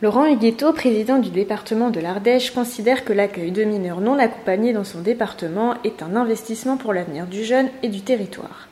Laurent Huguetto, président du département de l'Ardèche, considère que l'accueil de mineurs non accompagnés dans son département est un investissement pour l'avenir du jeune et du territoire.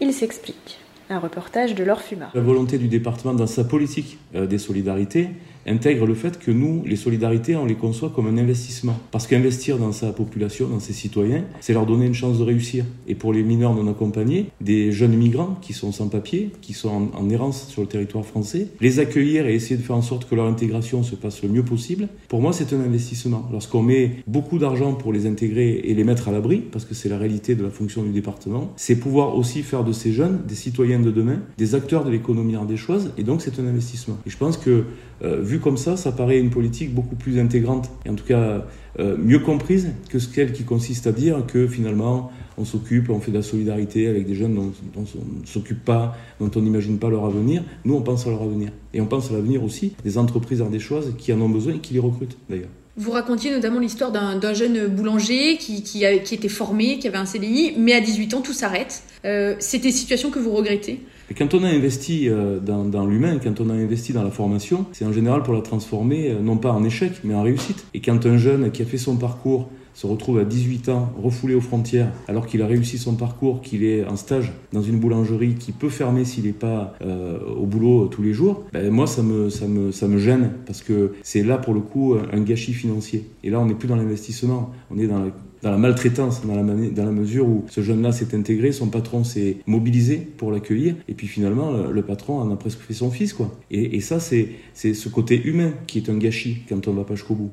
Il s'explique. Un reportage de Laure Fuma. La volonté du département dans sa politique euh, des solidarités intègre le fait que nous, les solidarités, on les conçoit comme un investissement. Parce qu'investir dans sa population, dans ses citoyens, c'est leur donner une chance de réussir. Et pour les mineurs non accompagnés, des jeunes migrants qui sont sans papier, qui sont en, en errance sur le territoire français, les accueillir et essayer de faire en sorte que leur intégration se passe le mieux possible, pour moi c'est un investissement. Lorsqu'on met beaucoup d'argent pour les intégrer et les mettre à l'abri, parce que c'est la réalité de la fonction du département, c'est pouvoir aussi faire de ces jeunes des citoyens de demain, des acteurs de l'économie ardéchoise, et donc c'est un investissement. Et je pense que euh, vu comme ça, ça paraît une politique beaucoup plus intégrante, et en tout cas euh, mieux comprise que ce qu'elle qui consiste à dire que finalement on s'occupe, on fait de la solidarité avec des jeunes dont, on ne s'occupe pas, dont on n'imagine pas leur avenir. Nous, on pense à leur avenir. Et on pense à l'avenir aussi des entreprises ardéchoises qui en ont besoin et qui les recrutent d'ailleurs. Vous racontiez notamment l'histoire d'un jeune boulanger qui, qui, était formé, qui avait un CDI, mais à 18 ans, tout s'arrête. Euh, C'est des situations que vous regrettez? Et quand on a investi euh, dans, dans l'humain, quand on a investi dans la formation, c'est en général pour la transformer, euh, non pas en échec, mais en réussite. Et quand un jeune qui a fait son parcours se retrouve à 18 ans refoulé aux frontières alors qu'il a réussi son parcours, qu'il est en stage dans une boulangerie qui peut fermer s'il n'est pas euh, au boulot tous les jours, ben moi ça me, ça, me, ça me gêne parce que c'est là pour le coup un gâchis financier. Et là on n'est plus dans l'investissement, on est dans la dans la maltraitance, dans la, dans la mesure où ce jeune-là s'est intégré, son patron s'est mobilisé pour l'accueillir, et puis finalement, le, patron en a presque fait son fils. quoi. Et, et ça, c'est ce côté humain qui est un gâchis quand on ne va pas jusqu'au bout.